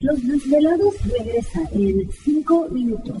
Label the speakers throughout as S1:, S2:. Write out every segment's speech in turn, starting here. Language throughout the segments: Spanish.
S1: Los desvelados regresa en cinco minutos.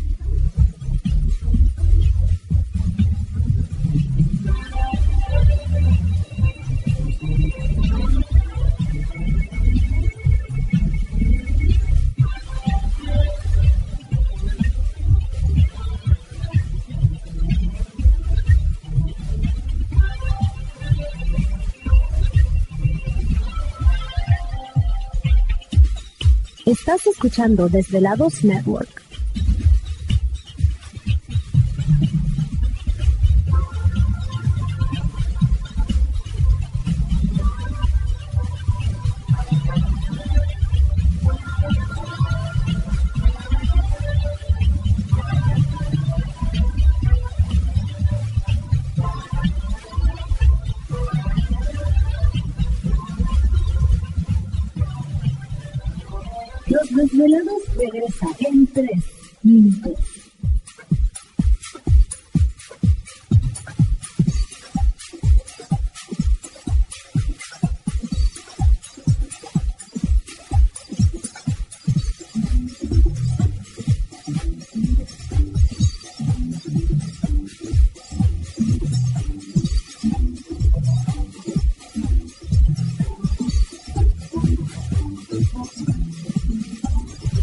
S2: Estás escuchando Desvelados Network.
S1: Los desvelados regresa en tres minutos.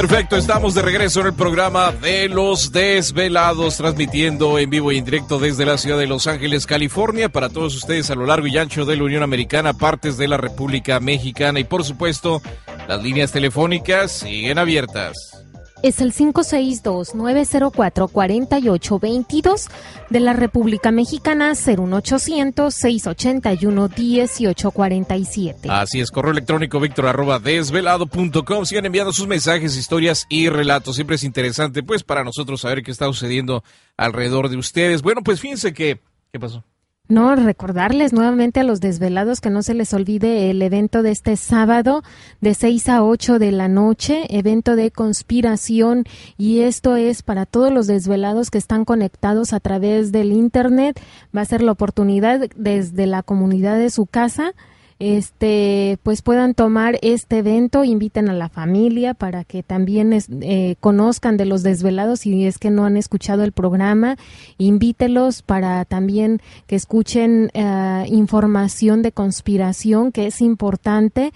S3: Perfecto, estamos de regreso en el programa de Los Desvelados, transmitiendo en vivo y en directo desde la ciudad de Los Ángeles, California, para todos ustedes a lo largo y ancho de la Unión Americana, partes de la República Mexicana. Y por supuesto las líneas telefónicas siguen abiertas
S4: es el 562-904-4822 de la República Mexicana 01800-681-1847.
S3: Así es, correo electrónico víctor arroba desvelado.com. Sigan enviando sus mensajes, historias y relatos. Siempre es interesante, pues, para nosotros saber qué está sucediendo alrededor de ustedes. Bueno, pues fíjense que... ¿Qué pasó?
S4: No, recordarles nuevamente a los desvelados que no se les olvide el evento de este sábado de 6 a 8 de la noche, evento de conspiración y esto es para todos los desvelados que están conectados a través del Internet. Va a ser la oportunidad desde la comunidad de su casa este pues puedan tomar este evento, inviten a la familia para que también eh, conozcan de los desvelados si es que no han escuchado el programa, invítelos para también que escuchen eh, información de conspiración que es importante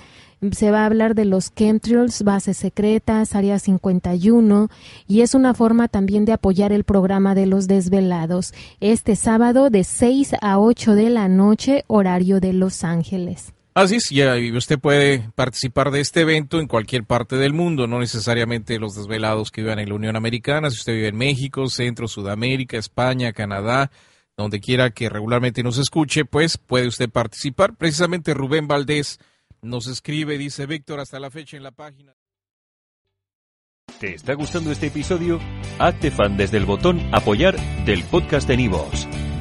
S4: se va a hablar de los chemtrails, bases secretas, área 51 y es una forma también de apoyar el programa de los desvelados este sábado de 6 a 8 de la noche horario de Los Ángeles.
S3: Así es, y usted puede participar de este evento en cualquier parte del mundo, no necesariamente los desvelados que vivan en la Unión Americana, si usted vive en México, Centro, Sudamérica, España, Canadá, donde quiera que regularmente nos escuche, pues puede usted participar. Precisamente Rubén Valdés nos escribe, dice Víctor, hasta la fecha en la página.
S5: ¿Te está gustando este episodio? Hazte fan desde el botón apoyar del podcast de Nivos.